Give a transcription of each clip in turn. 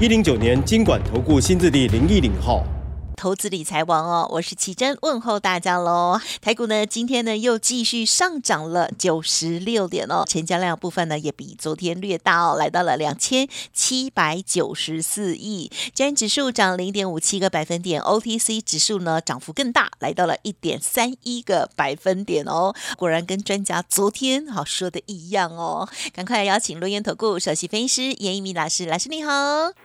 一零九年金管投顾新字第零一零号。投资理财王哦，我是奇珍，问候大家喽。台股呢，今天呢又继续上涨了九十六点哦，成交量部分呢也比昨天略大哦，来到了两千七百九十四亿。加元指数涨零点五七个百分点，OTC 指数呢涨幅更大，来到了一点三一个百分点哦。果然跟专家昨天好说的一样哦。赶快邀请罗源投顾首席分析师严一鸣老师，老师你好。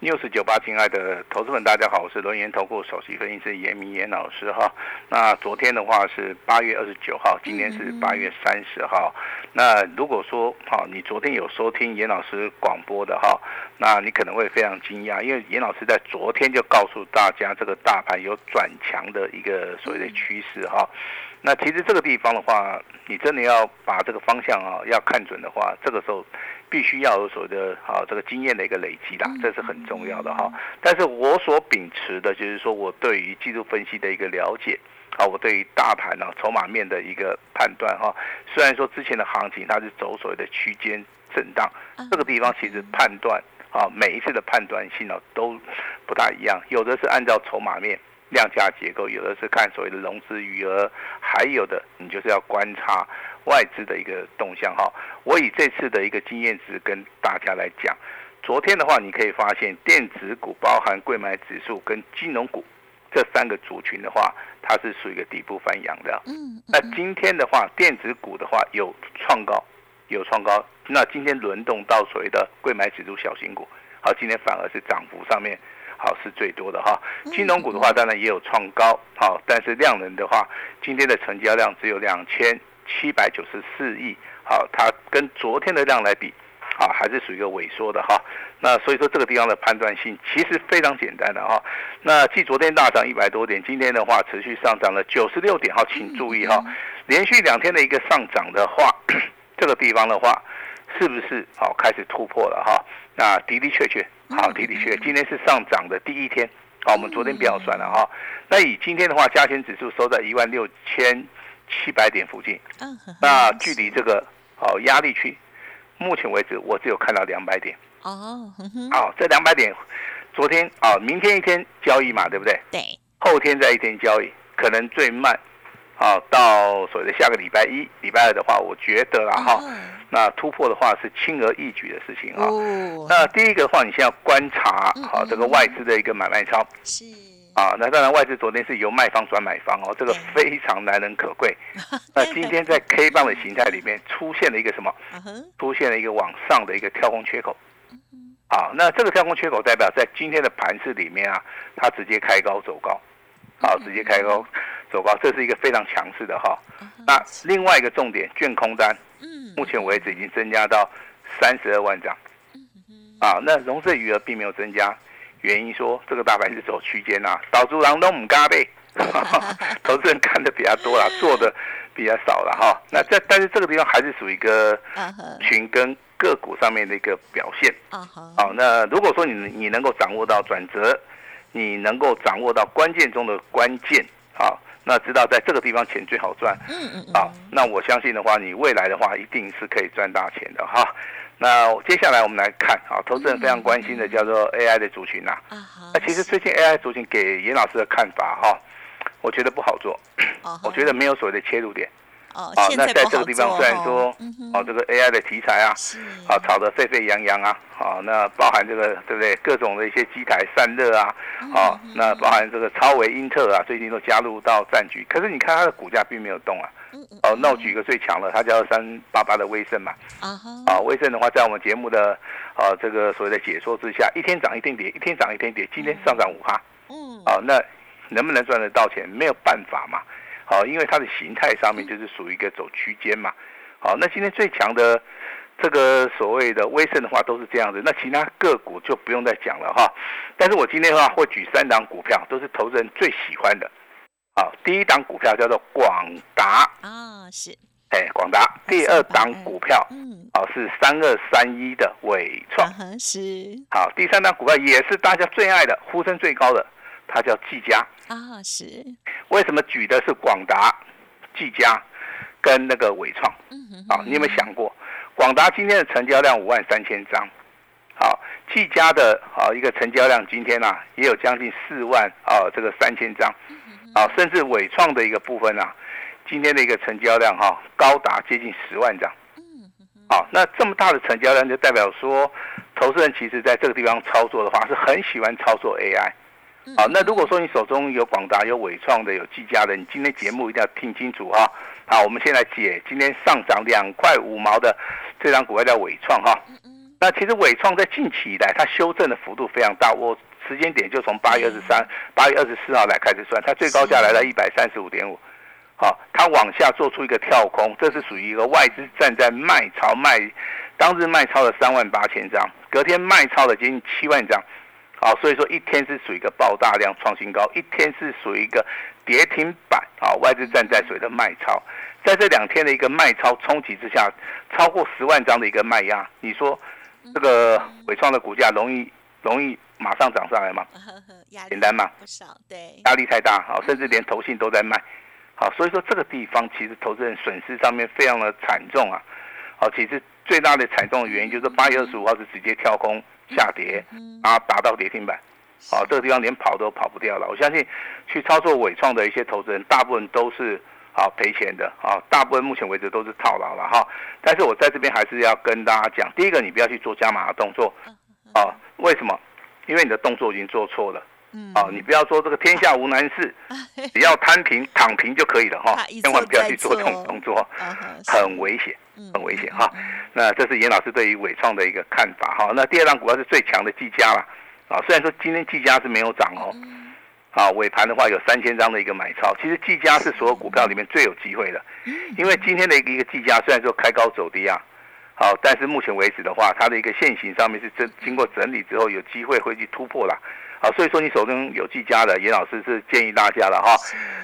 news 九八，亲爱的投资们，大家好，我是罗源投顾首席分。是严明严老师哈，那昨天的话是八月二十九号，今天是八月三十号。那如果说哈，你昨天有收听严老师广播的哈，那你可能会非常惊讶，因为严老师在昨天就告诉大家，这个大盘有转强的一个所谓的趋势哈。那其实这个地方的话，你真的要把这个方向啊要看准的话，这个时候。必须要有所谓的啊这个经验的一个累积啦，这是很重要的哈。但是我所秉持的就是说我对于技术分析的一个了解啊，我对于大盘呢筹码面的一个判断哈。虽然说之前的行情它是走所谓的区间震荡，这个地方其实判断啊每一次的判断性呢都不大一样，有的是按照筹码面量价结构，有的是看所谓的融资余额，还有的你就是要观察。外资的一个动向哈，我以这次的一个经验值跟大家来讲，昨天的话你可以发现电子股包含贵买指数跟金融股这三个族群的话，它是属于一个底部翻扬的。嗯，那今天的话，电子股的话有创高，有创高，那今天轮动到所谓的贵买指数小型股，好，今天反而是涨幅上面好是最多的哈。金融股的话当然也有创高，好，但是量能的话，今天的成交量只有两千。七百九十四亿，好，它跟昨天的量来比，啊，还是属于一个萎缩的哈。那所以说这个地方的判断性其实非常简单的哈。那继昨天大涨一百多点，今天的话持续上涨了九十六点，哈，请注意哈，连续两天的一个上涨的话，这个地方的话是不是好开始突破了哈？那的的确确，好的的确，今天是上涨的第一天，好，我们昨天不要算了哈。那以今天的话，加权指数收在一万六千。七百点附近，那距离这个哦压力区，目前为止我只有看到两百点哦，好，这两百点，昨天啊，明天一天交易嘛，对不对？对，后天再一天交易，可能最慢，啊，到所谓的下个礼拜一、礼拜二的话，我觉得啦哈，那突破的话是轻而易举的事情啊。那第一个的话，你先要观察好这个外资的一个买卖超是。啊，那当然，外资昨天是由卖方转买方哦，这个非常难能可贵。那今天在 K 棒的形态里面出现了一个什么？出现了一个往上的一个跳空缺口。啊，那这个跳空缺口代表在今天的盘市里面啊，它直接开高走高，好，直接开高走高，这是一个非常强势的哈。那另外一个重点，券空单，目前为止已经增加到三十二万张。啊，那融资余额并没有增加。原因说这个大盘是走区间呐，导致狼都唔加倍，投资人看的比较多啦，做的比较少了哈。那这但是这个地方还是属于一个群跟个股上面的一个表现。好，那如果说你你能够掌握到转折，你能够掌握到关键中的关键，好，那知道在这个地方钱最好赚。嗯嗯。好，那我相信的话，你未来的话一定是可以赚大钱的哈。那接下来我们来看，啊，投资人非常关心的叫做 AI 的族群呐。那其实最近 AI 族群给严老师的看法哈，我觉得不好做，我觉得没有所谓的切入点。哦，那在这个地方虽然说，哦，这个 AI 的题材啊，啊，炒得沸沸扬扬啊，好，那包含这个对不对？各种的一些机台散热啊，好，那包含这个超维、英特尔啊，最近都加入到战局。可是你看它的股价并没有动啊。哦，那我举一个最强的，它叫三八八的威盛嘛。啊，威盛的话，在我们节目的啊这个所谓的解说之下，一天涨一天跌，一天涨一天跌，今天上涨五哈。嗯。啊，那能不能赚得到钱？没有办法嘛。好，因为它的形态上面就是属于一个走区间嘛。好，那今天最强的这个所谓的威盛的话都是这样子，那其他个股就不用再讲了哈。但是我今天的话会举三档股票，都是投资人最喜欢的。好，第一档股票叫做广达啊，是，哎，广达。第二档股票，嗯，好是三二三一的伟创，是。好，第三档股票也是大家最爱的，呼声最高的，它叫技嘉啊，是。为什么举的是广达、技嘉跟那个伟创？嗯哼，啊，你有没有想过？广达今天的成交量五万三千张，好，技嘉的啊一个成交量今天呢也有将近四万啊这个三千张，啊，甚至伟创的一个部分啊，今天的一个成交量哈高达接近十万张，好，那这么大的成交量就代表说，投资人其实在这个地方操作的话是很喜欢操作 AI，好，那如果说你手中有广达、有伟创的、有技嘉的，你今天节目一定要听清楚哈。好，我们先来解今天上涨两块五毛的这张股票叫伟创哈。那其实伟创在近期以来，它修正的幅度非常大。我时间点就从八月二十三、八月二十四号来开始算，它最高价来到一百三十五点五。好，它往下做出一个跳空，这是属于一个外资站在卖超卖，当日卖超了三万八千张，隔天卖超了接近七万张。好，所以说一天是属于一个爆大量创新高，一天是属于一个跌停板。啊，外资站在水的卖超。在这两天的一个卖超冲击之下，超过十万张的一个卖压，你说这个伟创的股价容易容易马上涨上来吗？简单吗？不少，对，压力太大，好，甚至连投信都在卖，好，所以说这个地方其实投资人损失上面非常的惨重啊，好，其实最大的惨重的原因就是八月二十五号是直接跳空下跌，然后打到跌停板，啊，这个地方连跑都跑不掉了。我相信去操作伟创的一些投资人，大部分都是。啊赔钱的啊，大部分目前为止都是套牢了哈。但是我在这边还是要跟大家讲，第一个你不要去做加码的动作，啊，为什么？因为你的动作已经做错了，啊，你不要说这个天下无难事，只要摊平躺平就可以了哈，千万不要去做这种动作，很危险，很危险哈。那这是严老师对于伟创的一个看法哈。那第二张股票是最强的技嘉了，啊，虽然说今天技嘉是没有涨哦。啊，尾盘的话有三千张的一个买超，其实技嘉是所有股票里面最有机会的，因为今天的一个一个技嘉虽然说开高走低啊，好，但是目前为止的话，它的一个线型上面是整经过整理之后有机会会去突破了，好，所以说你手中有技嘉的，严老师是建议大家了哈，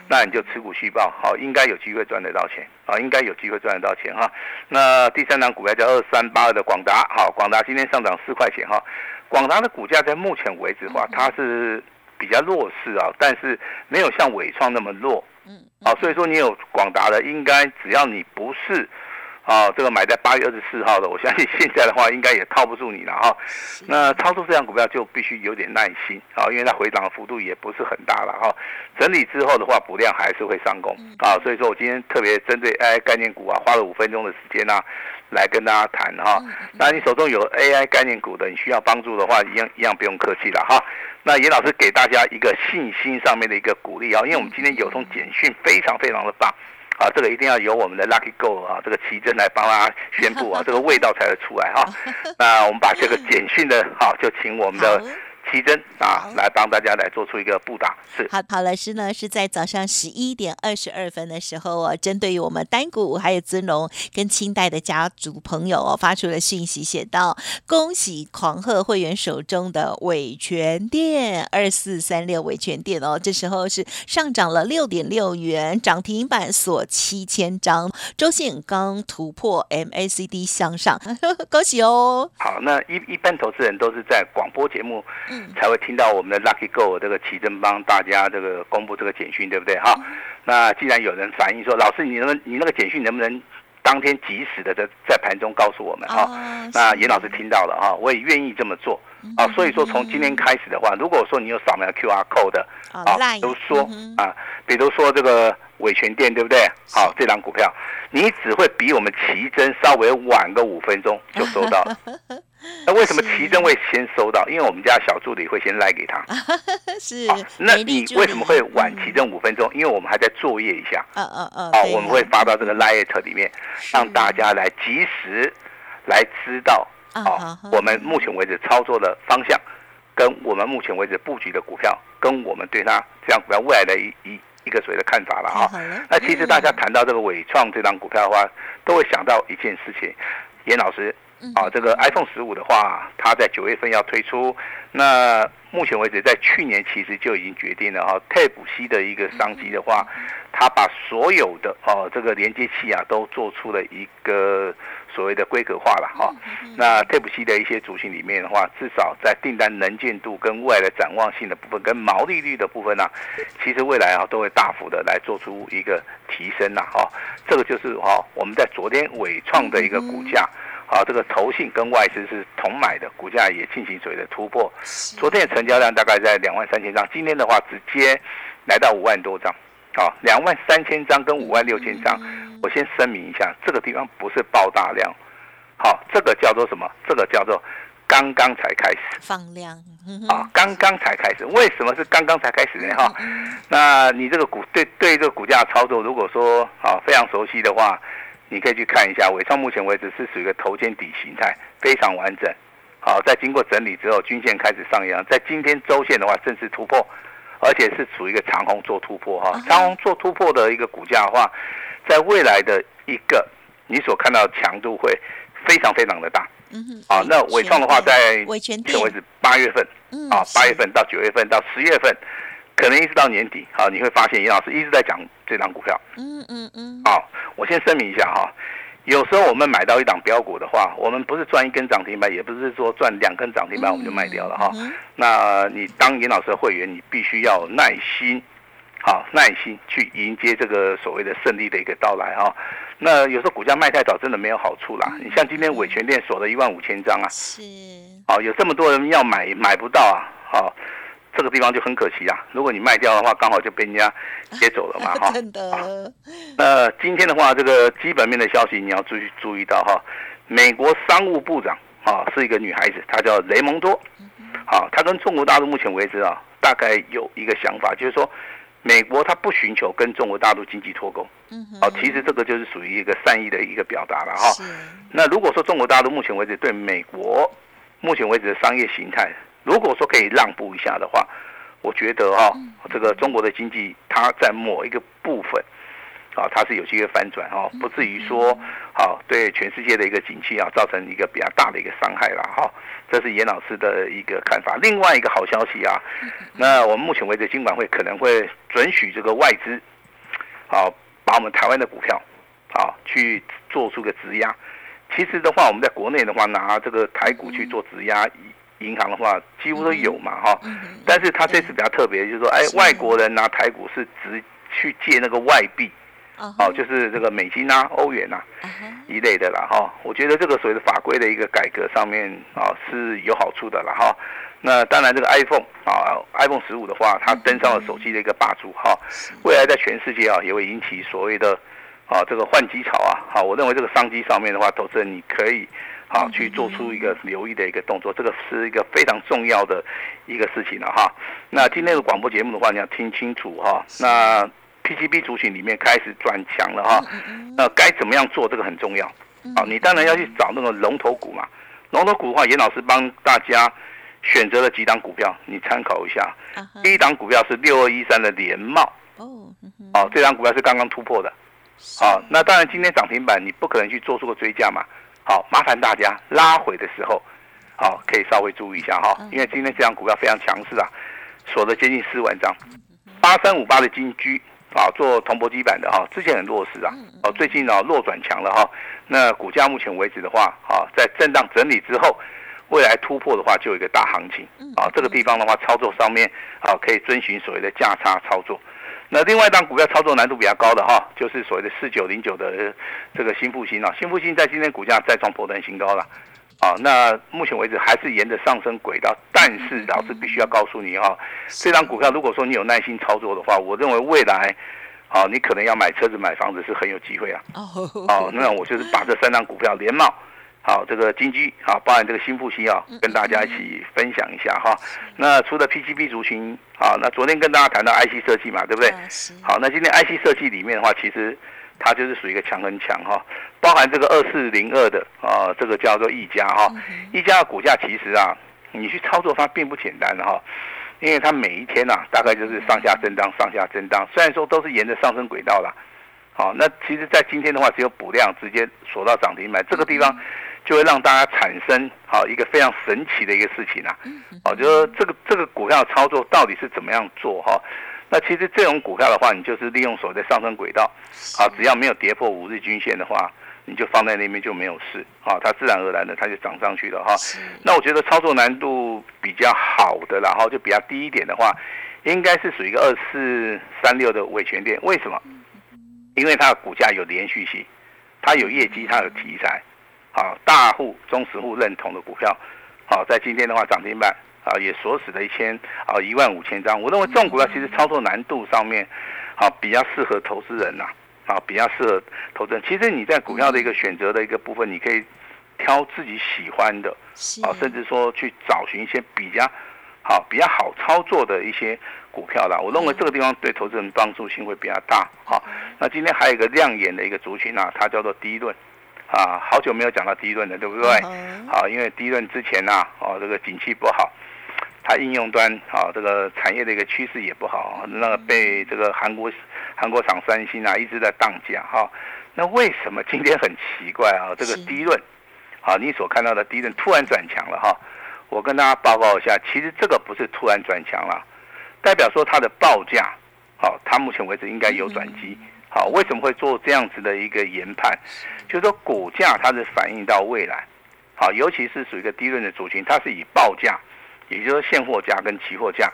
那你就持股续报，好，应该有机会赚得到钱啊，应该有机会赚得到钱哈。那第三档股票叫二三八二的广达，好，广达今天上涨四块钱哈，广达的股价在目前为止的话，它是。比较弱势啊，但是没有像伟创那么弱，嗯，好，所以说你有广达的，应该只要你不是啊，这个买在八月二十四号的，我相信现在的话应该也套不住你了哈。那操作这样股票就必须有点耐心啊，因为它回涨的幅度也不是很大了哈。整理之后的话，补量还是会上攻啊，所以说我今天特别针对 AI 概念股啊，花了五分钟的时间呢。来跟大家谈哈，那你手中有 AI 概念股的，你需要帮助的话，一样一样不用客气了哈。那严老师给大家一个信心上面的一个鼓励啊，因为我们今天有通简讯非常非常的棒啊，这个一定要由我们的 Lucky Go 啊，这个奇珍来帮大家宣布啊，这个味道才会出来哈。那我们把这个简讯的哈，就请我们的。奇珍啊，来帮大家来做出一个布达是好，好老师呢是在早上十一点二十二分的时候哦，针对于我们单股还有尊龙跟清代的家族朋友哦，发出了讯息，写道：恭喜狂贺会员手中的伟权店二四三六伟权店哦，这时候是上涨了六点六元，涨停板锁七千张，周线刚突破 MACD 向上，恭喜哦！好，那一一般投资人都是在广播节目。才会听到我们的 Lucky Go 这个奇珍帮大家这个公布这个简讯，对不对？哈，那既然有人反映说，老师，你能你那个简讯能不能当天及时的在在盘中告诉我们？哈，那严老师听到了哈，我也愿意这么做啊。所以说，从今天开始的话，如果说你有扫描 QR Code 的啊，都说啊，比如说这个伟权店，对不对？好，这张股票你只会比我们奇珍稍微晚个五分钟就收到。那为什么奇珍会先收到？因为我们家小助理会先赖给他。是。那你为什么会晚奇珍五分钟？因为我们还在作业一下。嗯嗯嗯。哦，我们会发到这个 Lite 里面，让大家来及时来知道哦，我们目前为止操作的方向，跟我们目前为止布局的股票，跟我们对它这样股票未来的一一一个所谓的看法了哈。那其实大家谈到这个伟创这张股票的话，都会想到一件事情。严老师啊，这个 iPhone 十五的话，它在九月份要推出。那目前为止，在去年其实就已经决定了哈，Type C 的一个商机的话，它把所有的哦这个连接器啊，都做出了一个所谓的规格化了哈。那 Type C 的一些族群里面的话，至少在订单能见度跟未来的展望性的部分，跟毛利率的部分呢，其实未来啊都会大幅的来做出一个提升呐哈。这个就是哈我们在昨天伟创的一个股价。啊，这个投信跟外资是同买的，股价也进行所谓的突破。昨天的成交量大概在两万三千张，今天的话直接来到五万多张。好，两万三千张跟五万六千张，我先声明一下，这个地方不是爆大量。好，这个叫做什么？这个叫做刚刚才开始放量。啊，刚刚才开始。为什么是刚刚才开始呢？哈，那你这个股对对这个股价操作，如果说啊非常熟悉的话。你可以去看一下，尾创目前为止是属于一个头肩底形态，非常完整。好，在经过整理之后，均线开始上扬，在今天周线的话正式突破，而且是处于一个长虹做突破哈。长虹做突破的一个股价的话，在未来的一个你所看到强度会非常非常的大。嗯哼。啊，那伟创的话，在目前为止八月份，啊八月份到九月份到十月份。可能一直到年底，好，你会发现严老师一直在讲这张股票。嗯嗯嗯。好，我先声明一下哈，有时候我们买到一档标股的话，我们不是赚一根涨停板，也不是说赚两根涨停板我们就卖掉了哈。那你当严老师的会员，你必须要耐心，好，耐心去迎接这个所谓的胜利的一个到来哈。那有时候股价卖太早，真的没有好处啦。你像今天伟权店锁了一万五千张啊，是，好，有这么多人要买，买不到啊，好。这个地方就很可惜啊！如果你卖掉的话，刚好就被人家接走了嘛，哈。真的。那今天的话，这个基本面的消息你要注意注意到哈。美国商务部长啊是一个女孩子，她叫雷蒙多。好，她跟中国大陆目前为止啊，大概有一个想法，就是说，美国它不寻求跟中国大陆经济脱钩。嗯。好，其实这个就是属于一个善意的一个表达了哈。那如果说中国大陆目前为止对美国目前为止的商业形态，如果说可以让步一下的话，我觉得哈，这个中国的经济它在某一个部分，啊，它是有机会翻转哈，不至于说好对全世界的一个景气啊造成一个比较大的一个伤害了哈。这是严老师的一个看法。另外一个好消息啊，那我们目前为止金管会可能会准许这个外资，啊把我们台湾的股票，啊去做出个质押。其实的话，我们在国内的话拿这个台股去做质押。银行的话几乎都有嘛哈，但是他这次比较特别，就是说，哎，外国人拿台股是直去借那个外币，哦，就是这个美金啊、欧元啊一类的啦哈。我觉得这个所谓的法规的一个改革上面啊是有好处的啦哈。那当然，这个 iPhone 啊，iPhone 十五的话，它登上了手机的一个霸主哈，未来在全世界啊也会引起所谓的啊这个换机潮啊。好，我认为这个商机上面的话，投资人你可以。好，去做出一个留意的一个动作，这个是一个非常重要的一个事情了哈。那今天的广播节目的话，你要听清楚哈。那 PGB 族群里面开始转强了哈，那该怎么样做？这个很重要。啊，你当然要去找那个龙头股嘛。龙头股的话，严老师帮大家选择了几档股票，你参考一下。第一档股票是六二一三的联茂。哦，哦，这张股票是刚刚突破的。好，那当然今天涨停板，你不可能去做出个追加嘛。好，麻烦大家拉回的时候，好，可以稍微注意一下哈，因为今天这张股票非常强势啊，锁了接近四万张，八三五八的金居啊，做铜箔基板的哈，之前很弱势啊，哦，最近呢弱转强了哈，那股价目前为止的话，啊，在震荡整理之后，未来突破的话就有一个大行情啊，这个地方的话操作上面啊，可以遵循所谓的价差操作。那另外一档股票操作难度比较高的哈，就是所谓的四九零九的这个新复兴啊，新复兴在今天股价再创破断新高了，啊，那目前为止还是沿着上升轨道，但是老师必须要告诉你哈，这张股票如果说你有耐心操作的话，我认为未来，啊，你可能要买车子买房子是很有机会啊，哦，那我就是把这三张股票连帽。好，这个金鸡啊，包含这个新复兴啊，跟大家一起分享一下哈。那除了 PCB 族群啊，那昨天跟大家谈到 IC 设计嘛，对不对？好，那今天 IC 设计里面的话，其实它就是属于一个强很强哈，包含这个二四零二的啊，这个叫做一家哈，一家的股价其实啊，你去操作它并不简单的哈，因为它每一天呐，大概就是上下震荡，上下震荡，虽然说都是沿着上升轨道啦。好，那其实，在今天的话，只有补量直接锁到涨停板这个地方。就会让大家产生好一个非常神奇的一个事情啊，哦，就是说这个这个股票操作到底是怎么样做哈？那其实这种股票的话，你就是利用所谓的上升轨道，啊，只要没有跌破五日均线的话，你就放在那边就没有事啊，它自然而然的它就涨上去了哈。那我觉得操作难度比较好的，然后就比较低一点的话，应该是属于一个二四三六的尾权店。为什么？因为它的股价有连续性，它有业绩，它有题材，好，大户、中实户认同的股票，好，在今天的话涨停板。啊，也锁死了一千啊一万五千张。我认为这种股票其实操作难度上面，啊比较适合投资人呐，啊比较适合投资人。其实你在股票的一个选择的一个部分，你可以挑自己喜欢的，啊甚至说去找寻一些比较好、比较好操作的一些股票啦。我认为这个地方对投资人帮助性会比较大。好，那今天还有一个亮眼的一个族群啊，它叫做低论。啊，好久没有讲到低论了，对不对？好，因为低论之前呐，哦这个景气不好。它应用端啊，这个产业的一个趋势也不好，那个被这个韩国韩国厂三星啊一直在荡价哈。那为什么今天很奇怪啊？这个低润，啊，你所看到的低润突然转强了哈。我跟大家报告一下，其实这个不是突然转强了，代表说它的报价，好，它目前为止应该有转机。好，为什么会做这样子的一个研判？就是说股价它是反映到未来，好，尤其是属于一个低润的族群，它是以报价。也就是现货价跟期货价，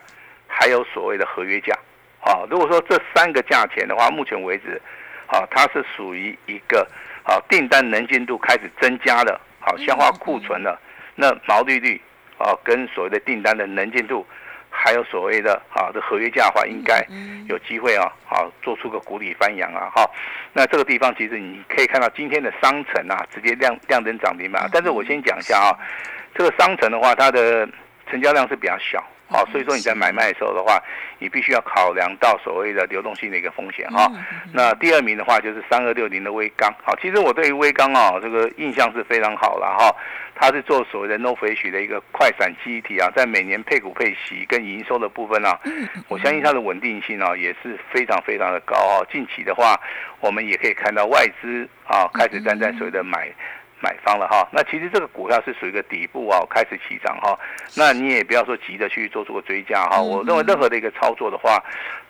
还有所谓的合约价，好，如果说这三个价钱的话，目前为止，好，它是属于一个啊订单能见度开始增加了，好消化库存了，那毛利率啊跟所谓的订单的能见度，还有所谓的啊的合约价的话，应该有机会啊，好做出个股底翻扬啊，哈，那这个地方其实你可以看到今天的商城啊，直接亮亮灯涨停板，但是我先讲一下啊，这个商城的话，它的成交量是比较小，好，所以说你在买卖的时候的话，你必须要考量到所谓的流动性的一个风险哈。那第二名的话就是三二六零的微钢，好，其实我对于微钢啊这个印象是非常好了哈，它是做所谓的 no f i s h 的一个快闪记忆体啊，在每年配股配息跟营收的部分啊，我相信它的稳定性啊也是非常非常的高啊。近期的话，我们也可以看到外资啊开始站在所谓的买。买方了哈，那其实这个股票是属于一个底部啊，开始起涨哈，那你也不要说急着去做出个追加哈，我认为任何的一个操作的话，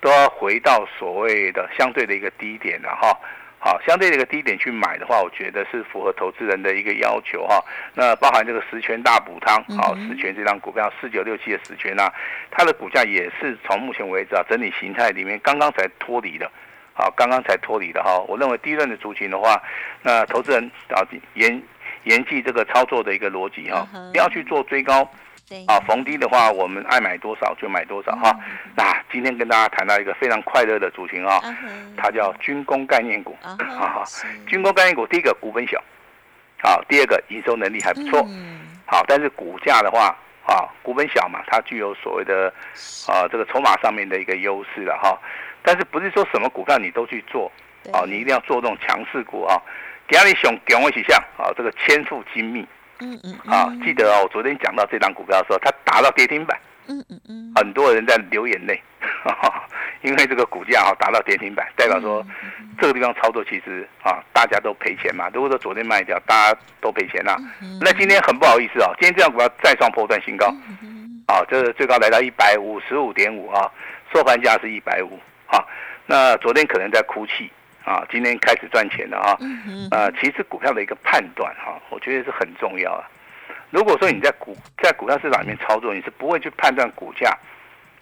都要回到所谓的相对的一个低点的哈，好，相对的一个低点去买的话，我觉得是符合投资人的一个要求哈，那包含这个十全大补汤，好，十全这张股票四九六七的十全啊，它的股价也是从目前为止啊整理形态里面刚刚才脱离的。好，刚刚才脱离的哈，我认为第一轮的族群的话，那投资人啊严严记这个操作的一个逻辑哈，不要去做追高，啊逢低的话，我们爱买多少就买多少哈。那今天跟大家谈到一个非常快乐的族群啊，它叫军工概念股，哈哈，军工概念股第一个股本小，好，第二个营收能力还不错，好，但是股价的话啊股本小嘛，它具有所谓的啊这个筹码上面的一个优势了哈。但是不是说什么股票你都去做啊？你一定要做这种强势股啊！给你熊给我起像啊，这个千富精密，嗯嗯啊，记得哦，我昨天讲到这张股票的时候，它达到跌停板，嗯嗯嗯，很多人在流眼泪，因为这个股价啊达到跌停板，代表说这个地方操作其实啊大家都赔钱嘛。如果说昨天卖掉，大家都赔钱呐，那今天很不好意思啊，今天这张股票再创破断新高，啊，这是最高来到一百五十五点五啊，收盘价是一百五。好，那昨天可能在哭泣啊，今天开始赚钱了啊。啊，其实股票的一个判断哈，我觉得是很重要啊。如果说你在股在股票市场里面操作，你是不会去判断股价，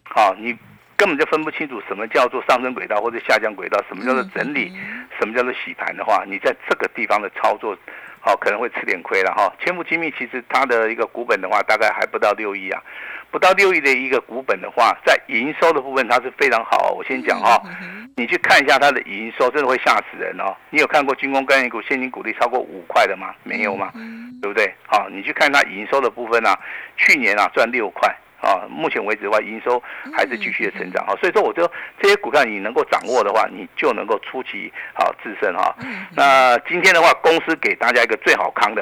好，你根本就分不清楚什么叫做上升轨道或者下降轨道，什么叫做整理，什么叫做洗盘的话，你在这个地方的操作，好可能会吃点亏了哈。千富精密其实它的一个股本的话，大概还不到六亿啊。不到六亿的一个股本的话，在营收的部分它是非常好。我先讲哈，你去看一下它的营收，真的会吓死人哦。你有看过军工概念股现金股利超过五块的吗？没有吗？对不对？好，你去看它营收的部分啊，去年啊赚六块啊，目前为止的话营收还是继续的成长啊。所以说，我就这些股票你能够掌握的话，你就能够出奇好自身哈。那今天的话，公司给大家一个最好康的，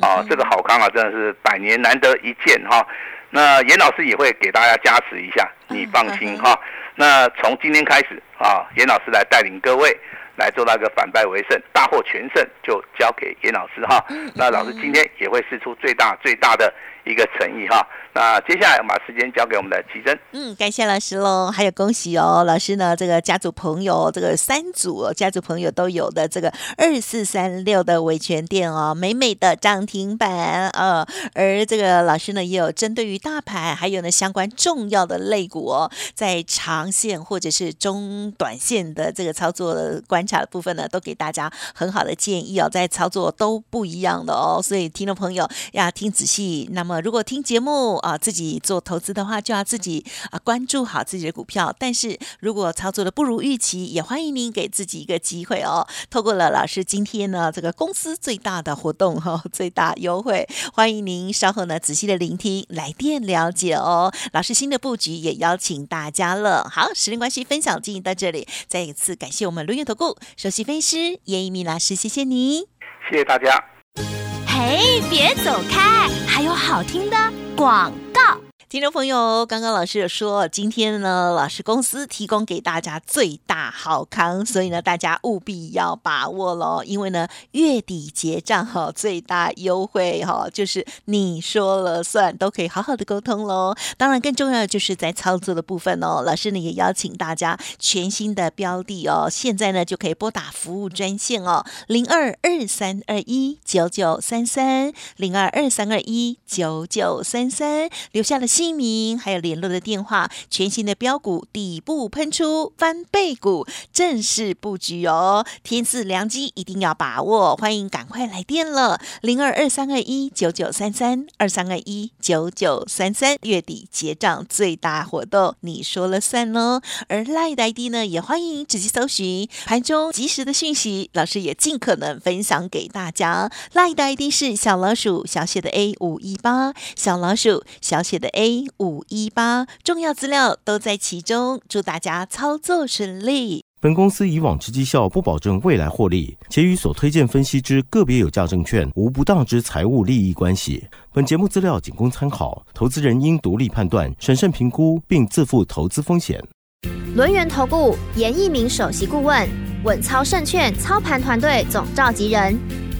啊，这个好康啊，真的是百年难得一见哈。那严老师也会给大家加持一下，你放心哈。那从今天开始啊，严老师来带领各位来做那个反败为胜，大获全胜，就交给严老师哈。那老师今天也会试出最大最大的一个诚意哈。那接下来我们把时间交给我们的奇珍。嗯，感谢老师喽，还有恭喜哦，老师呢，这个家族朋友，这个三组家族朋友都有的这个二四三六的维权店哦，美美的涨停板呃，而这个老师呢，也有针对于大盘，还有呢相关重要的类股哦，在长线或者是中短线的这个操作观察的部分呢，都给大家很好的建议哦，在操作都不一样的哦，所以听众朋友要听仔细。那么如果听节目啊，自己做投资的话，就要自己啊关注好自己的股票。但是如果操作的不如预期，也欢迎您给自己一个机会哦。透过了老师今天呢这个公司最大的活动哈，最大优惠，欢迎您稍后呢仔细的聆听来电了解哦。老师新的布局也邀请大家了。好，时间关系，分享进行到这里，再一次感谢我们轮月投顾首席分析师叶一鸣老师，谢谢你，谢谢大家。嘿，别走开，还有好听的广告。听众朋友，刚刚老师有说，今天呢，老师公司提供给大家最大好康，所以呢，大家务必要把握喽。因为呢，月底结账哈，最大优惠哈，就是你说了算，都可以好好的沟通喽。当然，更重要的就是在操作的部分哦。老师呢，也邀请大家全新的标的哦，现在呢就可以拨打服务专线哦，零二二三二一九九三三，零二二三二一九九三三，留下了。姓名还有联络的电话，全新的标股底部喷出翻倍股，正式布局哦！天赐良机，一定要把握，欢迎赶快来电了，零二二三二一九九三三二三二一九九三三，月底结账最大活动，你说了算哦！而赖的 ID 呢，也欢迎直接搜寻盘中及时的讯息，老师也尽可能分享给大家。赖的 ID 是小老鼠小写的 A 五一八，小老鼠小写的 A A。五一八重要资料都在其中，祝大家操作顺利。本公司以往之绩效不保证未来获利，且与所推荐分析之个别有价证券无不当之财务利益关系。本节目资料仅供参考，投资人应独立判断、审慎评估，并自负投资风险。轮源投顾严一鸣首席顾问，稳操胜券操盘团队总召集人，